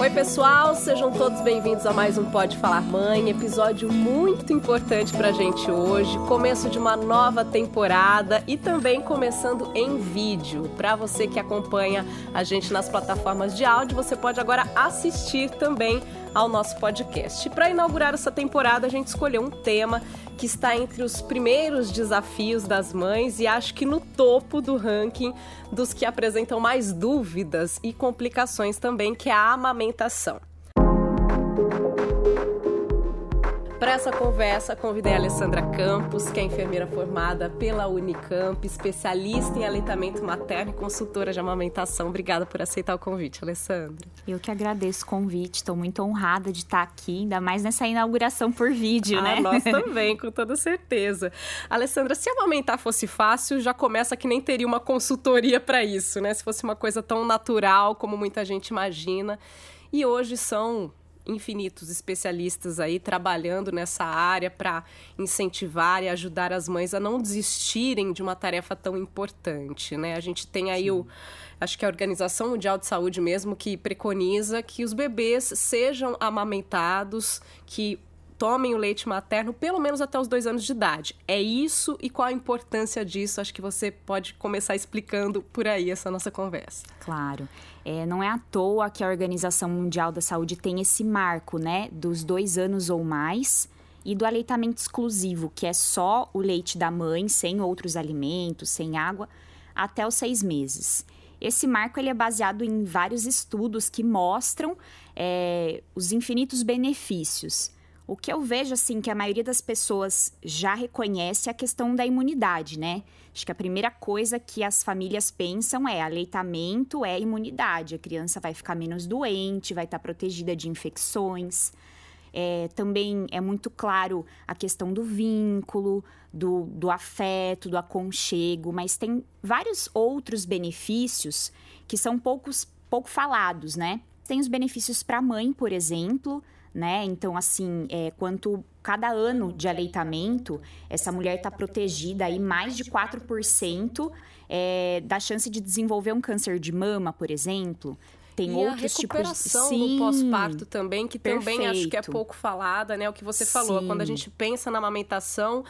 Oi, pessoal, sejam todos bem-vindos a mais um Pode Falar Mãe, episódio muito importante pra gente hoje, começo de uma nova temporada e também começando em vídeo. Para você que acompanha a gente nas plataformas de áudio, você pode agora assistir também ao nosso podcast. Para inaugurar essa temporada, a gente escolheu um tema que está entre os primeiros desafios das mães e acho que no topo do ranking dos que apresentam mais dúvidas e complicações também, que é a amamentação. Para essa conversa, convidei a Alessandra Campos, que é enfermeira formada pela Unicamp, especialista em aleitamento materno e consultora de amamentação. Obrigada por aceitar o convite, Alessandra. Eu que agradeço o convite, estou muito honrada de estar aqui, ainda mais nessa inauguração por vídeo, ah, né? Nós também, com toda certeza. Alessandra, se amamentar fosse fácil, já começa que nem teria uma consultoria para isso, né? Se fosse uma coisa tão natural como muita gente imagina. E hoje são infinitos especialistas aí trabalhando nessa área para incentivar e ajudar as mães a não desistirem de uma tarefa tão importante, né? A gente tem aí Sim. o acho que a Organização Mundial de Saúde mesmo que preconiza que os bebês sejam amamentados, que tomem o leite materno pelo menos até os dois anos de idade. É isso e qual a importância disso? Acho que você pode começar explicando por aí essa nossa conversa. Claro. É, não é à toa que a Organização Mundial da Saúde tem esse marco, né, dos dois anos ou mais e do aleitamento exclusivo, que é só o leite da mãe, sem outros alimentos, sem água, até os seis meses. Esse marco ele é baseado em vários estudos que mostram é, os infinitos benefícios o que eu vejo, assim, que a maioria das pessoas já reconhece é a questão da imunidade, né? Acho que a primeira coisa que as famílias pensam é aleitamento é imunidade. A criança vai ficar menos doente, vai estar protegida de infecções. É, também é muito claro a questão do vínculo, do, do afeto, do aconchego, mas tem vários outros benefícios que são poucos, pouco falados, né? Tem os benefícios para a mãe, por exemplo, né? Então, assim, é, quanto cada ano de aleitamento, essa mulher está protegida aí mais de 4% é, da chance de desenvolver um câncer de mama, por exemplo. Tem e outros a recuperação tipos do pós-parto também, que Perfeito. também acho que é pouco falada, né? O que você falou, Sim. quando a gente pensa na amamentação,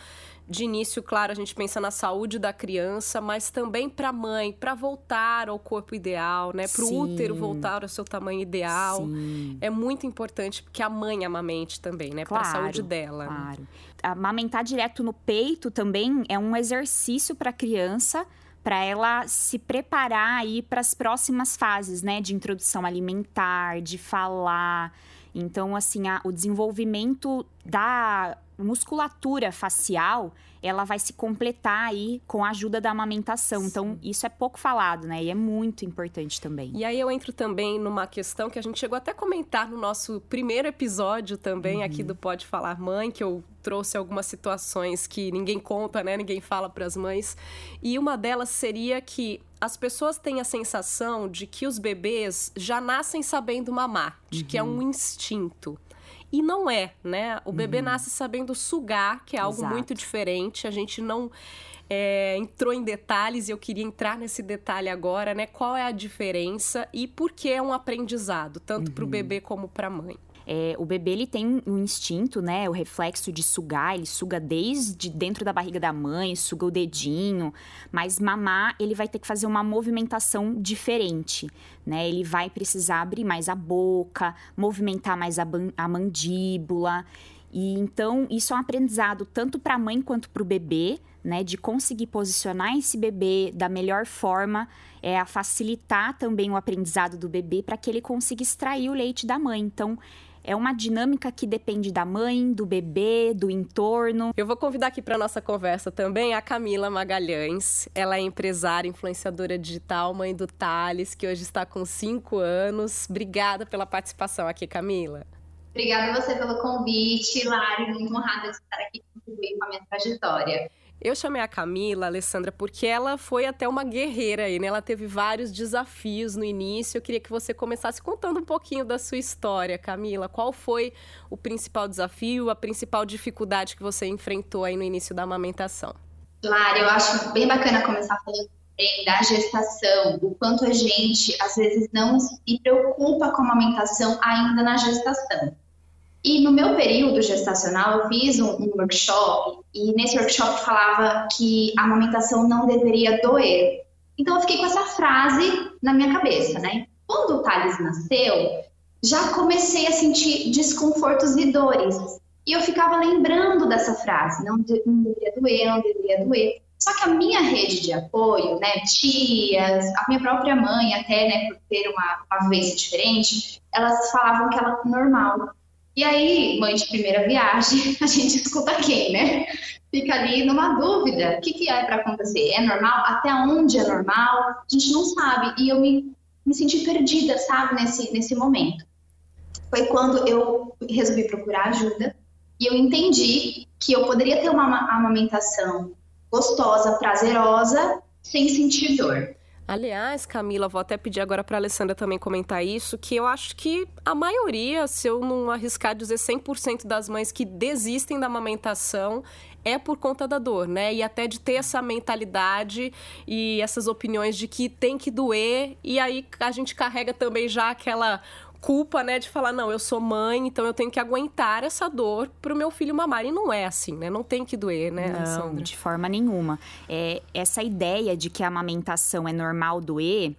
de início, claro, a gente pensa na saúde da criança, mas também para a mãe, para voltar ao corpo ideal, né? Para o útero voltar ao seu tamanho ideal. Sim. É muito importante que a mãe amamente também, né? Claro, para a saúde dela. Claro. Né? Amamentar direto no peito também é um exercício para a criança para ela se preparar aí para as próximas fases, né, de introdução alimentar, de falar. Então, assim, a, o desenvolvimento da musculatura facial, ela vai se completar aí com a ajuda da amamentação. Sim. Então, isso é pouco falado, né? E é muito importante também. E aí eu entro também numa questão que a gente chegou até a comentar no nosso primeiro episódio também uhum. aqui do Pode Falar Mãe, que eu trouxe algumas situações que ninguém conta, né? Ninguém fala para as mães. E uma delas seria que as pessoas têm a sensação de que os bebês já nascem sabendo mamar, de uhum. que é um uhum. instinto. E não é, né? O bebê uhum. nasce sabendo sugar, que é algo Exato. muito diferente. A gente não é, entrou em detalhes e eu queria entrar nesse detalhe agora, né? Qual é a diferença e por que é um aprendizado, tanto uhum. para o bebê como para a mãe. É, o bebê ele tem um instinto, né? O reflexo de sugar, ele suga desde dentro da barriga da mãe, suga o dedinho, mas mamar ele vai ter que fazer uma movimentação diferente, né? Ele vai precisar abrir mais a boca, movimentar mais a, a mandíbula. E então isso é um aprendizado tanto para a mãe quanto para o bebê, né, de conseguir posicionar esse bebê da melhor forma, é a facilitar também o aprendizado do bebê para que ele consiga extrair o leite da mãe. Então, é uma dinâmica que depende da mãe, do bebê, do entorno. Eu vou convidar aqui para nossa conversa também a Camila Magalhães. Ela é empresária, influenciadora digital, mãe do Thales, que hoje está com 5 anos. Obrigada pela participação aqui, Camila. Obrigada a você pelo convite, Lari. Muito honrada de estar aqui contribuindo com a minha trajetória. Eu chamei a Camila, Alessandra, porque ela foi até uma guerreira aí, né? Ela teve vários desafios no início. Eu queria que você começasse contando um pouquinho da sua história, Camila. Qual foi o principal desafio, a principal dificuldade que você enfrentou aí no início da amamentação? Claro, eu acho bem bacana começar falando da gestação, o quanto a gente às vezes não se preocupa com a amamentação ainda na gestação. E no meu período gestacional, eu fiz um, um, workshop e nesse workshop falava que a amamentação não deveria doer. Então eu fiquei com essa frase na minha cabeça, né? Quando o Thales nasceu, já comecei a sentir desconfortos e dores. E eu ficava lembrando dessa frase, não, não deveria doer, não deveria doer. Só que a minha rede de apoio, né, tias, a minha própria mãe até, né, por ter uma, uma diferente, elas falavam que era normal. E aí, mãe de primeira viagem, a gente escuta quem, né? Fica ali numa dúvida. O que, que é para acontecer? É normal? Até onde é normal? A gente não sabe. E eu me, me senti perdida, sabe, nesse, nesse momento. Foi quando eu resolvi procurar ajuda e eu entendi que eu poderia ter uma amamentação gostosa, prazerosa, sem sentir dor. Aliás, Camila, vou até pedir agora para a Alessandra também comentar isso, que eu acho que a maioria, se eu não arriscar dizer 100% das mães que desistem da amamentação, é por conta da dor, né? E até de ter essa mentalidade e essas opiniões de que tem que doer, e aí a gente carrega também já aquela culpa, né, de falar, não, eu sou mãe, então eu tenho que aguentar essa dor pro meu filho mamar. E não é assim, né? Não tem que doer, né, não, de forma nenhuma. É, essa ideia de que a amamentação é normal doer,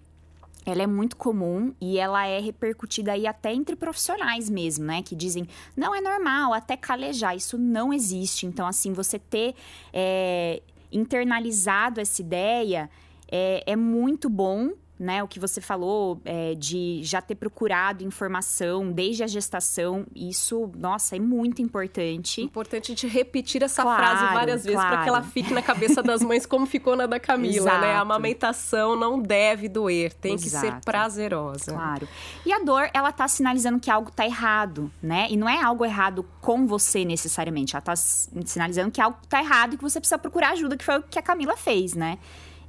ela é muito comum e ela é repercutida aí até entre profissionais mesmo, né? Que dizem, não é normal, até calejar. Isso não existe. Então, assim, você ter é, internalizado essa ideia é, é muito bom né? O que você falou é, de já ter procurado informação desde a gestação, isso, nossa, é muito importante. Importante de repetir essa claro, frase várias vezes claro. para que ela fique na cabeça das mães como ficou na da Camila, Exato. né? A amamentação não deve doer, tem Exato. que ser prazerosa. Claro. E a dor, ela tá sinalizando que algo tá errado, né? E não é algo errado com você necessariamente, ela tá sinalizando que algo tá errado e que você precisa procurar ajuda, que foi o que a Camila fez, né?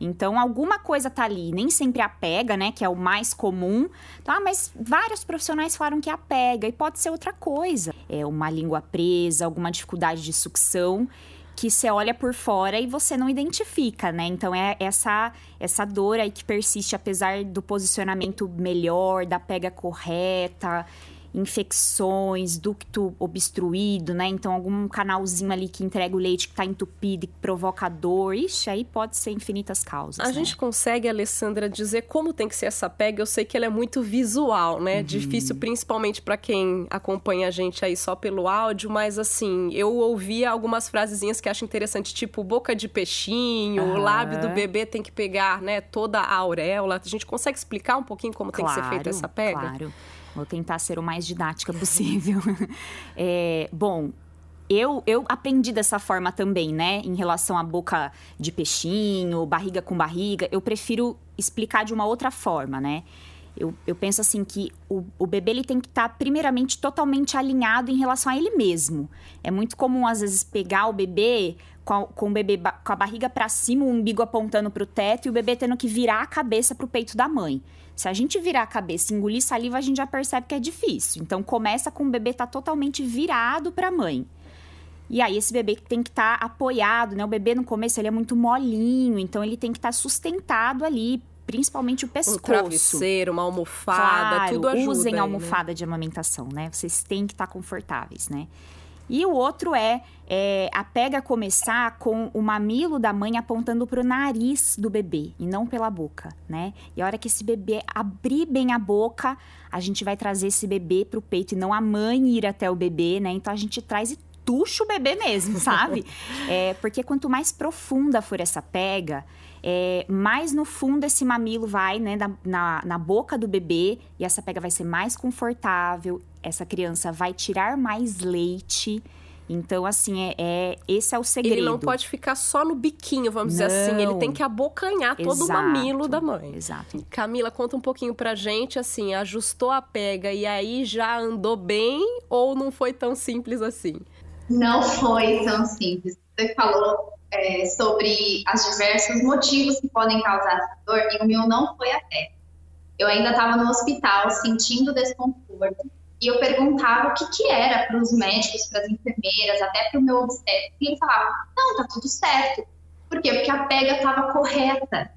Então, alguma coisa tá ali, nem sempre apega, né, que é o mais comum, tá? Mas vários profissionais falaram que apega e pode ser outra coisa. É uma língua presa, alguma dificuldade de sucção que você olha por fora e você não identifica, né? Então é essa essa dor aí que persiste apesar do posicionamento melhor, da pega correta infecções, ducto obstruído, né? Então, algum canalzinho ali que entrega o leite que está entupido e que provoca dor. Ixi, aí pode ser infinitas causas. A né? gente consegue, Alessandra, dizer como tem que ser essa pega? Eu sei que ela é muito visual, né? Uhum. Difícil, principalmente para quem acompanha a gente aí só pelo áudio, mas assim, eu ouvia algumas frasezinhas que acho interessante, tipo boca de peixinho, uhum. o lábio do bebê tem que pegar, né, toda a auréola. A gente consegue explicar um pouquinho como claro, tem que ser feita essa pega? Claro. Vou tentar ser o mais didática possível. é, bom, eu, eu aprendi dessa forma também, né? Em relação à boca de peixinho, barriga com barriga. Eu prefiro explicar de uma outra forma, né? Eu, eu penso assim que o, o bebê ele tem que estar, tá, primeiramente, totalmente alinhado em relação a ele mesmo. É muito comum, às vezes, pegar o bebê com, a, com o bebê com a barriga para cima, o umbigo apontando para o teto e o bebê tendo que virar a cabeça para o peito da mãe. Se a gente virar a cabeça e engolir saliva, a gente já percebe que é difícil. Então começa com o bebê estar tá totalmente virado para a mãe. E aí esse bebê tem que estar tá apoiado, né? O bebê no começo ele é muito molinho, então ele tem que estar tá sustentado ali, principalmente o pescoço. Um travesseiro, uma almofada, claro, tudo ajuda. Usem aí, né? almofada né? de amamentação, né? Vocês têm que estar tá confortáveis, né? E o outro é, é, a pega começar com o mamilo da mãe apontando para o nariz do bebê e não pela boca, né? E a hora que esse bebê abrir bem a boca, a gente vai trazer esse bebê para o peito e não a mãe ir até o bebê, né? Então a gente traz e tuxa o bebê mesmo, sabe? é, porque quanto mais profunda for essa pega, é, mais no fundo esse mamilo vai, né, na, na, na, boca do bebê, e essa pega vai ser mais confortável, essa criança vai tirar mais leite. Então, assim, é, é, esse é o segredo. Ele não pode ficar só no biquinho, vamos não. dizer assim. Ele tem que abocanhar Exato. todo o mamilo da mãe. Exato. Camila, conta um pouquinho pra gente, assim, ajustou a pega e aí já andou bem ou não foi tão simples assim? Não foi tão simples. Você falou é, sobre os diversos motivos que podem causar essa dor, e o meu não foi até. Eu ainda estava no hospital sentindo desconforto, e eu perguntava o que, que era para os médicos, para as enfermeiras, até para o meu obstetra, e ele falava: não, tá tudo certo. Por quê? Porque a pega estava correta.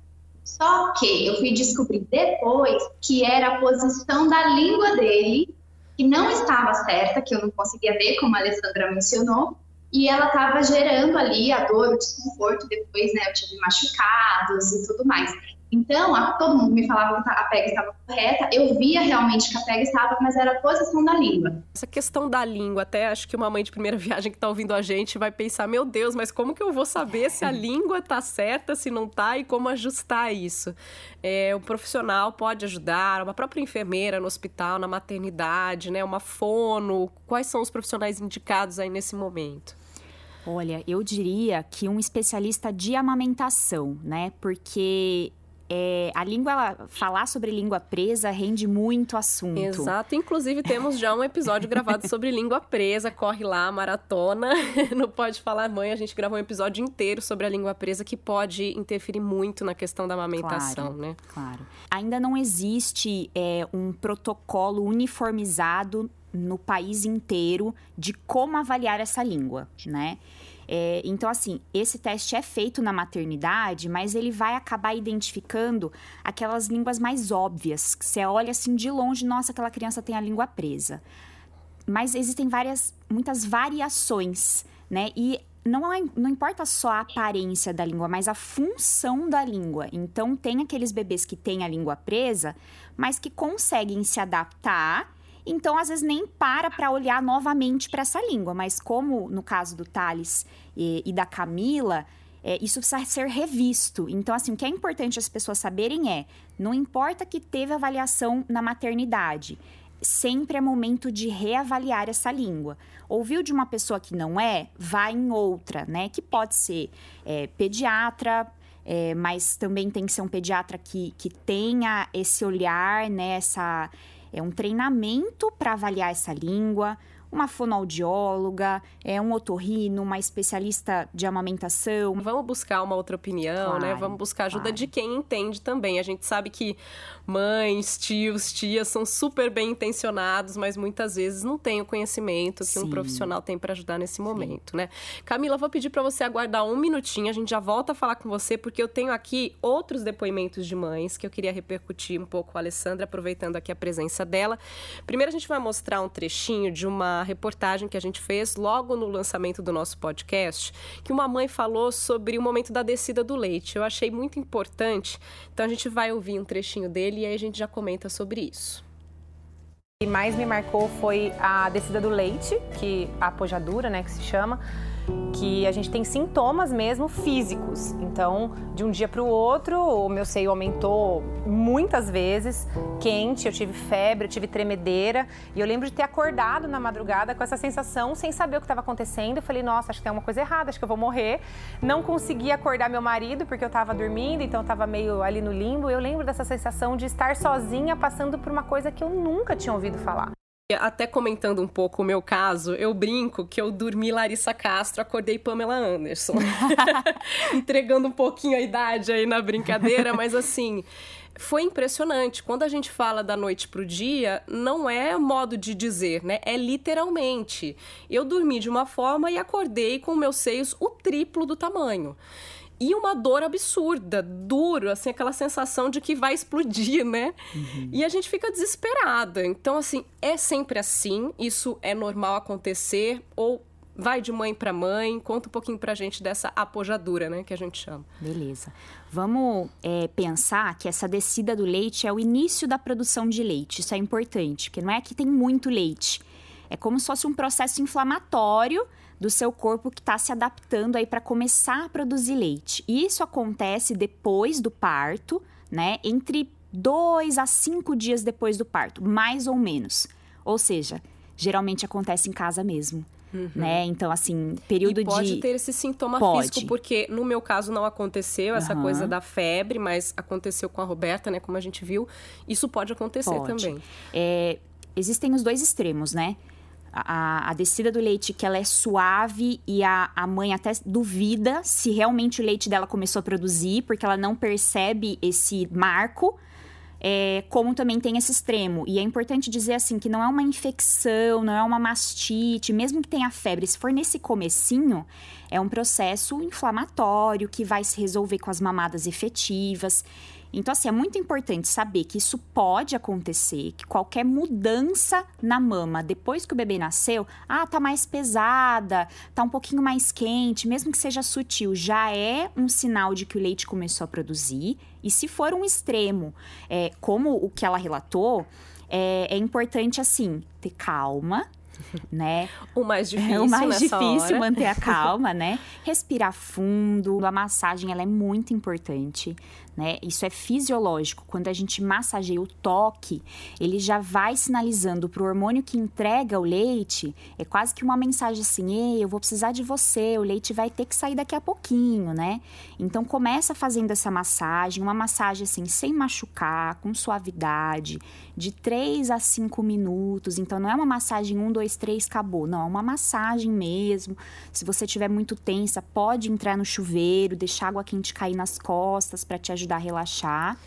Só que eu fui descobrir depois que era a posição da língua dele que não estava certa, que eu não conseguia ver, como a Alessandra mencionou, e ela estava gerando ali a dor, o desconforto. Depois, né, eu tive machucados e tudo mais. Então, a, todo mundo me falava que a pega estava correta, eu via realmente que a pega estava, mas era a posição da língua. Essa questão da língua, até acho que uma mãe de primeira viagem que está ouvindo a gente vai pensar: meu Deus, mas como que eu vou saber se a língua está certa, se não está e como ajustar isso? É, um profissional pode ajudar, uma própria enfermeira no hospital, na maternidade, né, uma fono. Quais são os profissionais indicados aí nesse momento? Olha, eu diria que um especialista de amamentação, né? Porque é, a língua, falar sobre língua presa rende muito assunto. Exato. Inclusive, temos já um episódio gravado sobre língua presa. Corre lá, maratona. Não pode falar mãe. A gente gravou um episódio inteiro sobre a língua presa que pode interferir muito na questão da amamentação, claro, né? Claro. Ainda não existe é, um protocolo uniformizado no país inteiro de como avaliar essa língua, né? É, então, assim, esse teste é feito na maternidade, mas ele vai acabar identificando aquelas línguas mais óbvias, que você olha assim de longe, nossa, aquela criança tem a língua presa. Mas existem várias, muitas variações, né? E não, é, não importa só a aparência da língua, mas a função da língua. Então, tem aqueles bebês que têm a língua presa, mas que conseguem se adaptar então, às vezes, nem para para olhar novamente para essa língua. Mas como no caso do Thales e, e da Camila, é, isso precisa ser revisto. Então, assim, o que é importante as pessoas saberem é: não importa que teve avaliação na maternidade, sempre é momento de reavaliar essa língua. Ouviu de uma pessoa que não é, vai em outra, né? Que pode ser é, pediatra. É, mas também tem que ser um pediatra que, que tenha esse olhar, né, essa, é um treinamento para avaliar essa língua, uma fonoaudióloga, é um otorrino, uma especialista de amamentação. Vamos buscar uma outra opinião, né? claro, né? Vamos buscar ajuda claro. de quem entende também. A gente sabe que mães, tios, tias são super bem intencionados, mas muitas vezes não têm o conhecimento que Sim. um profissional tem para ajudar nesse momento, Sim. né? Camila, vou pedir para você aguardar um minutinho, a gente já volta a falar com você, porque eu tenho aqui outros depoimentos de mães que eu queria repercutir um pouco com a Alessandra, aproveitando aqui a presença dela. Primeiro, a gente vai mostrar um trechinho de uma reportagem que a gente fez logo no lançamento do nosso podcast, que uma mãe falou sobre o momento da descida do leite. Eu achei muito importante, então a gente vai ouvir um trechinho dele e aí a gente já comenta sobre isso. O que mais me marcou foi a descida do leite, que a apojadura, né, que se chama que a gente tem sintomas mesmo físicos. Então, de um dia para o outro, o meu seio aumentou muitas vezes, quente, eu tive febre, eu tive tremedeira, e eu lembro de ter acordado na madrugada com essa sensação, sem saber o que estava acontecendo. Eu falei, nossa, acho que tem uma coisa errada, acho que eu vou morrer. Não consegui acordar meu marido porque eu estava dormindo, então eu estava meio ali no limbo. Eu lembro dessa sensação de estar sozinha passando por uma coisa que eu nunca tinha ouvido falar. Até comentando um pouco o meu caso, eu brinco que eu dormi Larissa Castro, acordei Pamela Anderson. Entregando um pouquinho a idade aí na brincadeira, mas assim, foi impressionante. Quando a gente fala da noite pro dia, não é modo de dizer, né? É literalmente. Eu dormi de uma forma e acordei com meus seios o triplo do tamanho e uma dor absurda, duro, assim, aquela sensação de que vai explodir, né? Uhum. E a gente fica desesperada. Então, assim, é sempre assim, isso é normal acontecer, ou vai de mãe para mãe, conta um pouquinho pra gente dessa apojadura, né, que a gente chama. Beleza. Vamos é, pensar que essa descida do leite é o início da produção de leite. Isso é importante, porque não é que tem muito leite. É como se fosse um processo inflamatório do seu corpo que está se adaptando aí para começar a produzir leite. E isso acontece depois do parto, né? Entre dois a cinco dias depois do parto, mais ou menos. Ou seja, geralmente acontece em casa mesmo. Uhum. Né? Então, assim, período e pode de. ter esse sintoma pode. físico, porque no meu caso não aconteceu essa uhum. coisa da febre, mas aconteceu com a Roberta, né? Como a gente viu. Isso pode acontecer pode. também. É, existem os dois extremos, né? A, a, descida do leite que ela é suave e a, a mãe até duvida se realmente o leite dela começou a produzir, porque ela não percebe esse marco. É, como também tem esse extremo. E é importante dizer assim que não é uma infecção, não é uma mastite, mesmo que tenha febre, se for nesse comecinho, é um processo inflamatório que vai se resolver com as mamadas efetivas. Então, assim, é muito importante saber que isso pode acontecer, que qualquer mudança na mama depois que o bebê nasceu, ah, tá mais pesada, tá um pouquinho mais quente, mesmo que seja sutil, já é um sinal de que o leite começou a produzir. E se for um extremo, é, como o que ela relatou, é, é importante, assim, ter calma, né? O mais difícil, é o mais difícil hora. manter a calma, né? Respirar fundo. A massagem ela é muito importante né? Isso é fisiológico. Quando a gente massageia o toque, ele já vai sinalizando para o hormônio que entrega o leite, é quase que uma mensagem assim: Ei, eu vou precisar de você, o leite vai ter que sair daqui a pouquinho, né? Então começa fazendo essa massagem, uma massagem assim, sem machucar, com suavidade, de 3 a 5 minutos. Então não é uma massagem 1, 2, 3, acabou. Não, é uma massagem mesmo. Se você estiver muito tensa, pode entrar no chuveiro, deixar água quente cair nas costas para te ajudar ajudar a relaxar.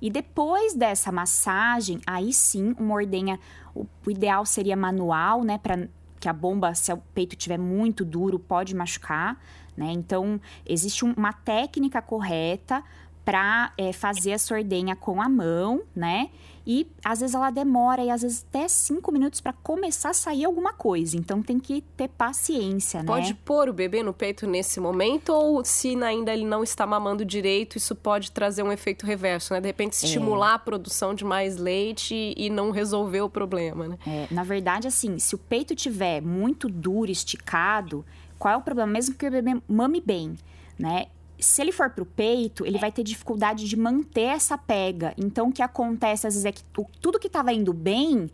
E depois dessa massagem, aí sim, uma ordenha, o, o ideal seria manual, né, para que a bomba, se o peito estiver muito duro, pode machucar, né? Então, existe um, uma técnica correta para é, fazer essa ordenha com a mão, né? E às vezes ela demora e às vezes até cinco minutos para começar a sair alguma coisa. Então tem que ter paciência, né? Pode pôr o bebê no peito nesse momento ou se ainda ele não está mamando direito, isso pode trazer um efeito reverso, né? De repente é. estimular é. a produção de mais leite e não resolver o problema, né? É, na verdade, assim, se o peito tiver muito duro, esticado, qual é o problema? Mesmo que o bebê mame bem, né? Se ele for pro peito, ele vai ter dificuldade de manter essa pega. Então, o que acontece às vezes é que tudo que estava indo bem,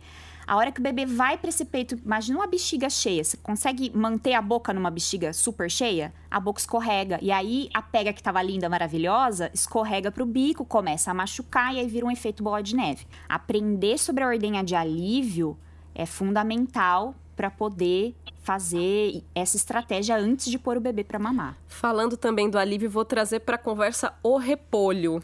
a hora que o bebê vai para esse peito, imagina uma bexiga cheia. Você consegue manter a boca numa bexiga super cheia? A boca escorrega. E aí a pega que estava linda, maravilhosa, escorrega para o bico, começa a machucar e aí vira um efeito bola de neve. Aprender sobre a ordenha de alívio é fundamental para poder fazer essa estratégia antes de pôr o bebê para mamar. Falando também do alívio, vou trazer para conversa o repolho.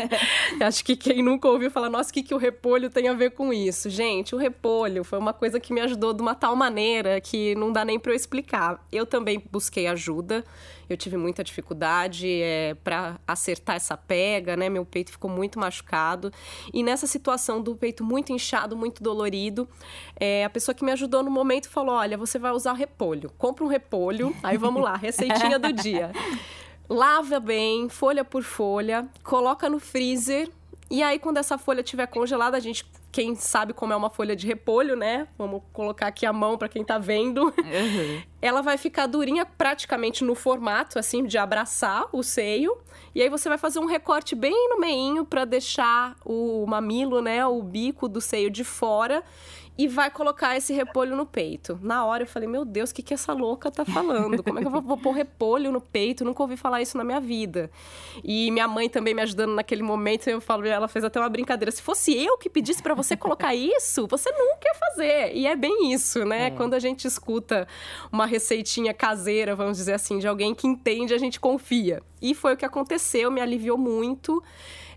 Acho que quem nunca ouviu falar, nossa, o que, que o repolho tem a ver com isso? Gente, o repolho foi uma coisa que me ajudou de uma tal maneira que não dá nem para eu explicar. Eu também busquei ajuda eu tive muita dificuldade é, para acertar essa pega, né? Meu peito ficou muito machucado. E nessa situação do peito muito inchado, muito dolorido, é, a pessoa que me ajudou no momento falou: Olha, você vai usar repolho. Compra um repolho. Aí vamos lá, receitinha do dia. Lava bem, folha por folha, coloca no freezer. E aí, quando essa folha estiver congelada, a gente quem sabe como é uma folha de repolho, né? Vamos colocar aqui a mão para quem tá vendo. Uhum. Ela vai ficar durinha praticamente no formato assim de abraçar o seio. E aí você vai fazer um recorte bem no meinho para deixar o mamilo, né, o bico do seio de fora e vai colocar esse repolho no peito. Na hora eu falei, meu Deus, o que, que essa louca tá falando? Como é que eu vou, vou pôr repolho no peito? Nunca ouvi falar isso na minha vida. E minha mãe também me ajudando naquele momento, eu falo, ela fez até uma brincadeira. Se fosse eu que pedisse para você colocar isso, você nunca ia fazer. E é bem isso, né? É. Quando a gente escuta uma receitinha caseira, vamos dizer assim, de alguém que entende, a gente confia. E foi o que aconteceu, me aliviou muito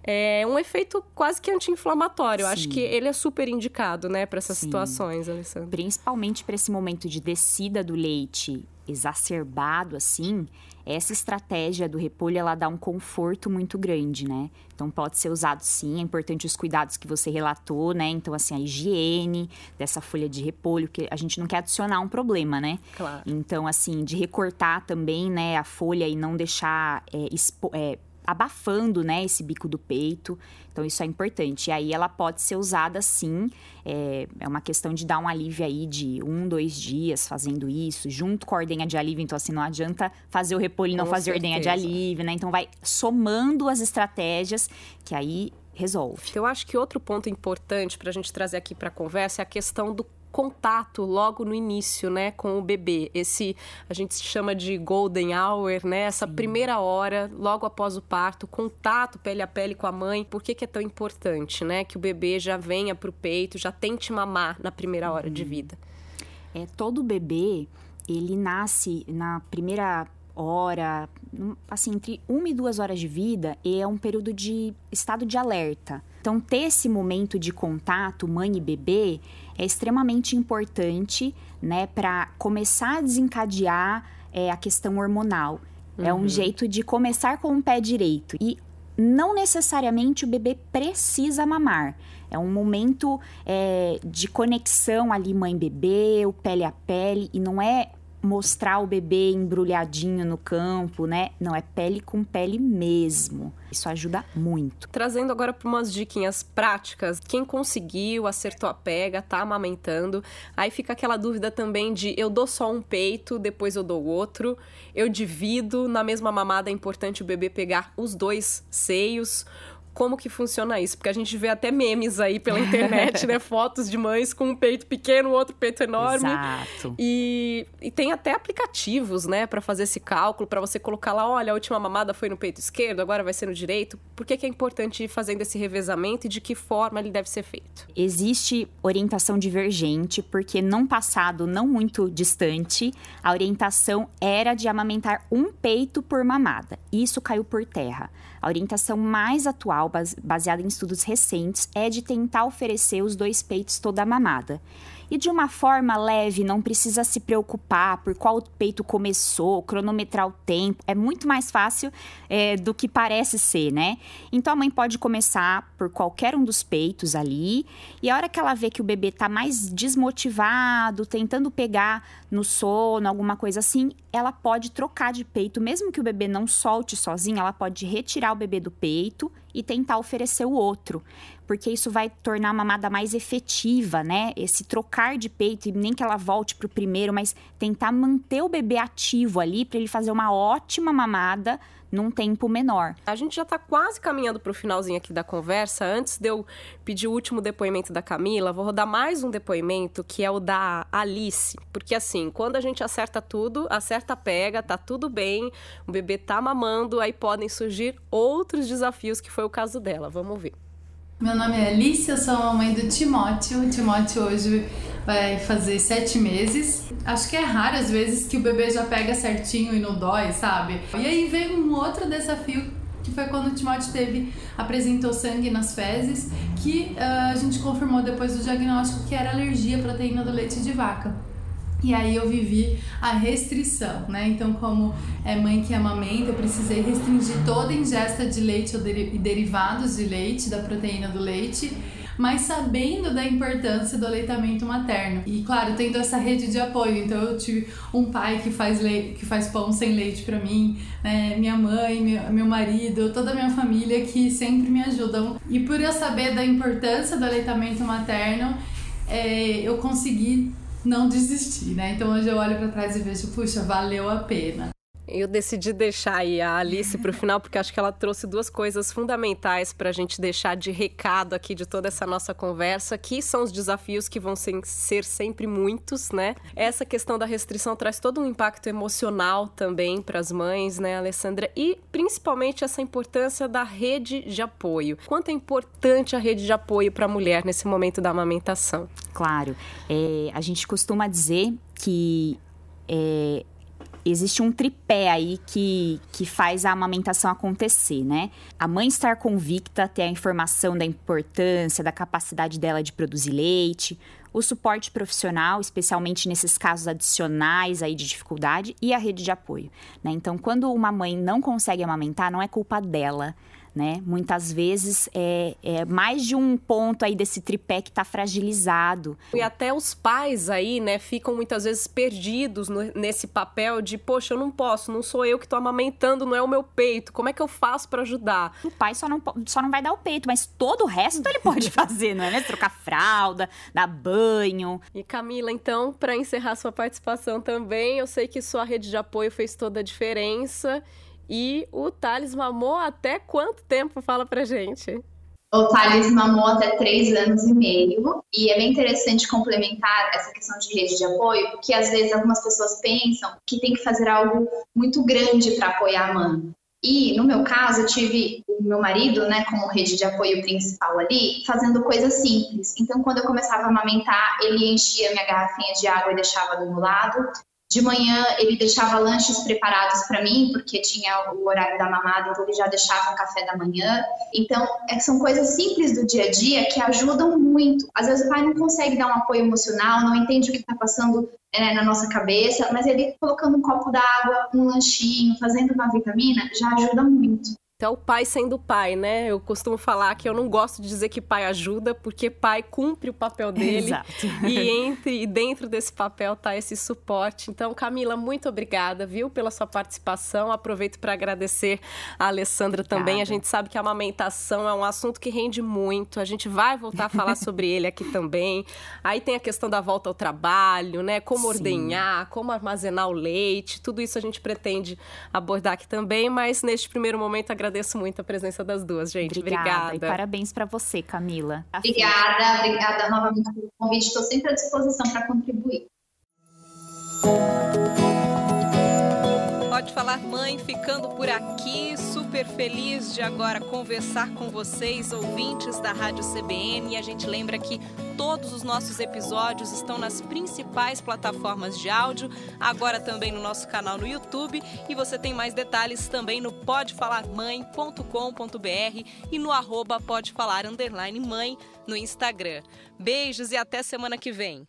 é um efeito quase que anti-inflamatório. Acho que ele é super indicado, né, para essas Sim. situações, Alessandra. Principalmente para esse momento de descida do leite exacerbado assim, essa estratégia do repolho ela dá um conforto muito grande, né? Então pode ser usado sim, é importante os cuidados que você relatou, né? Então assim a higiene dessa folha de repolho, que a gente não quer adicionar um problema, né? Claro. Então assim de recortar também, né, a folha e não deixar é, expo é, abafando, né, esse bico do peito. Então, isso é importante. E aí, ela pode ser usada sim. É, é uma questão de dar um alívio aí de um, dois dias fazendo isso, junto com a ordenha de alívio. Então, assim, não adianta fazer o repolho e não fazer certeza. ordenha de alívio, né? Então, vai somando as estratégias que aí resolve. Eu acho que outro ponto importante para a gente trazer aqui para a conversa é a questão do contato logo no início, né, com o bebê. Esse a gente chama de golden hour, né? Essa primeira hora, logo após o parto, contato pele a pele com a mãe. Por que, que é tão importante, né, que o bebê já venha para o peito, já tente mamar na primeira hora uhum. de vida? É todo bebê ele nasce na primeira hora, assim, entre uma e duas horas de vida, e é um período de estado de alerta. Então, ter esse momento de contato mãe e bebê é extremamente importante, né, para começar a desencadear é, a questão hormonal. Uhum. É um uhum. jeito de começar com o pé direito. E não necessariamente o bebê precisa mamar. É um momento é, de conexão ali mãe-bebê, o pele a pele, e não é mostrar o bebê embrulhadinho no campo, né? Não, é pele com pele mesmo. Isso ajuda muito. Trazendo agora para umas diquinhas práticas. Quem conseguiu, acertou a pega, tá amamentando. Aí fica aquela dúvida também de eu dou só um peito, depois eu dou outro. Eu divido, na mesma mamada é importante o bebê pegar os dois seios como que funciona isso, porque a gente vê até memes aí pela internet, né? Fotos de mães com um peito pequeno, outro peito enorme. Exato. E, e tem até aplicativos, né, para fazer esse cálculo, para você colocar lá, olha, a última mamada foi no peito esquerdo, agora vai ser no direito. Por que, que é importante ir fazendo esse revezamento e de que forma ele deve ser feito? Existe orientação divergente, porque num passado não muito distante, a orientação era de amamentar um peito por mamada. Isso caiu por terra. A orientação mais atual, baseada em estudos recentes, é de tentar oferecer os dois peitos toda a mamada. E de uma forma leve, não precisa se preocupar por qual peito começou, cronometrar o tempo. É muito mais fácil é, do que parece ser, né? Então a mãe pode começar por qualquer um dos peitos ali. E a hora que ela vê que o bebê tá mais desmotivado, tentando pegar no sono, alguma coisa assim, ela pode trocar de peito, mesmo que o bebê não solte sozinho, ela pode retirar o bebê do peito e tentar oferecer o outro, porque isso vai tornar a mamada mais efetiva, né? Esse trocar de peito e nem que ela volte para o primeiro, mas tentar manter o bebê ativo ali para ele fazer uma ótima mamada num tempo menor. A gente já está quase caminhando para o finalzinho aqui da conversa. Antes de eu pedir o último depoimento da Camila, vou rodar mais um depoimento que é o da Alice, porque assim, quando a gente acerta tudo, acerta pega, tá tudo bem, o bebê tá mamando, aí podem surgir outros desafios que foi o caso dela. Vamos ver. Meu nome é Alice, eu sou a mãe do Timóteo. O Timóteo hoje vai fazer sete meses. Acho que é raro às vezes que o bebê já pega certinho e não dói, sabe? E aí vem um outro desafio que foi quando o Timóteo teve, apresentou sangue nas fezes, que uh, a gente confirmou depois do diagnóstico que era alergia à proteína do leite de vaca. E aí eu vivi a restrição, né? Então, como é mãe que amamenta, eu precisei restringir toda a ingesta de leite e derivados de leite, da proteína do leite, mas sabendo da importância do aleitamento materno. E claro, tendo essa rede de apoio. Então eu tive um pai que faz que faz pão sem leite para mim, né? minha mãe, meu, meu marido, toda a minha família que sempre me ajudam. E por eu saber da importância do aleitamento materno, é, eu consegui não desistir, né? Então hoje eu olho para trás e vejo, puxa, valeu a pena. Eu decidi deixar aí a Alice para o final, porque acho que ela trouxe duas coisas fundamentais para a gente deixar de recado aqui de toda essa nossa conversa, que são os desafios que vão ser sempre muitos, né? Essa questão da restrição traz todo um impacto emocional também para as mães, né, Alessandra? E principalmente essa importância da rede de apoio. Quanto é importante a rede de apoio para a mulher nesse momento da amamentação? Claro. É, a gente costuma dizer que. É, existe um tripé aí que, que faz a amamentação acontecer, né? A mãe estar convicta, ter a informação da importância, da capacidade dela de produzir leite, o suporte profissional, especialmente nesses casos adicionais aí de dificuldade, e a rede de apoio. Né? Então, quando uma mãe não consegue amamentar, não é culpa dela, né? Muitas vezes é, é, mais de um ponto aí desse tripé que está fragilizado. E até os pais aí, né, ficam muitas vezes perdidos no, nesse papel de, poxa, eu não posso, não sou eu que estou amamentando, não é o meu peito. Como é que eu faço para ajudar? O pai só não, só não vai dar o peito, mas todo o resto ele pode fazer, não é? Né? Trocar fralda, dar banho. E Camila, então, para encerrar sua participação também, eu sei que sua rede de apoio fez toda a diferença. E o Thales mamou até quanto tempo? Fala pra gente. O Thales mamou até três anos e meio. E é bem interessante complementar essa questão de rede de apoio, porque às vezes algumas pessoas pensam que tem que fazer algo muito grande para apoiar a mãe. E no meu caso, eu tive o meu marido, né, como rede de apoio principal ali, fazendo coisas simples. Então, quando eu começava a amamentar, ele enchia minha garrafinha de água e deixava do meu lado. De manhã ele deixava lanches preparados para mim, porque tinha o horário da mamada, então ele já deixava um café da manhã. Então, é, são coisas simples do dia a dia que ajudam muito. Às vezes o pai não consegue dar um apoio emocional, não entende o que está passando né, na nossa cabeça, mas ele colocando um copo d'água, um lanchinho, fazendo uma vitamina, já ajuda muito. Então, o pai sendo pai, né? Eu costumo falar que eu não gosto de dizer que pai ajuda, porque pai cumpre o papel dele. Exato. E entre e dentro desse papel tá esse suporte. Então, Camila, muito obrigada, viu, pela sua participação. Aproveito para agradecer a Alessandra também. A gente sabe que a amamentação é um assunto que rende muito. A gente vai voltar a falar sobre ele aqui também. Aí tem a questão da volta ao trabalho, né? Como Sim. ordenhar, como armazenar o leite. Tudo isso a gente pretende abordar aqui também, mas neste primeiro momento agradeço agradeço muito a presença das duas, gente. Obrigada. obrigada. E parabéns para você, Camila. Obrigada, obrigada novamente pelo convite. Estou sempre à disposição para contribuir. Pode Falar Mãe ficando por aqui. Super feliz de agora conversar com vocês, ouvintes da Rádio CBN. E a gente lembra que todos os nossos episódios estão nas principais plataformas de áudio, agora também no nosso canal no YouTube. E você tem mais detalhes também no podefalarmãe.com.br e no arroba no Instagram. Beijos e até semana que vem.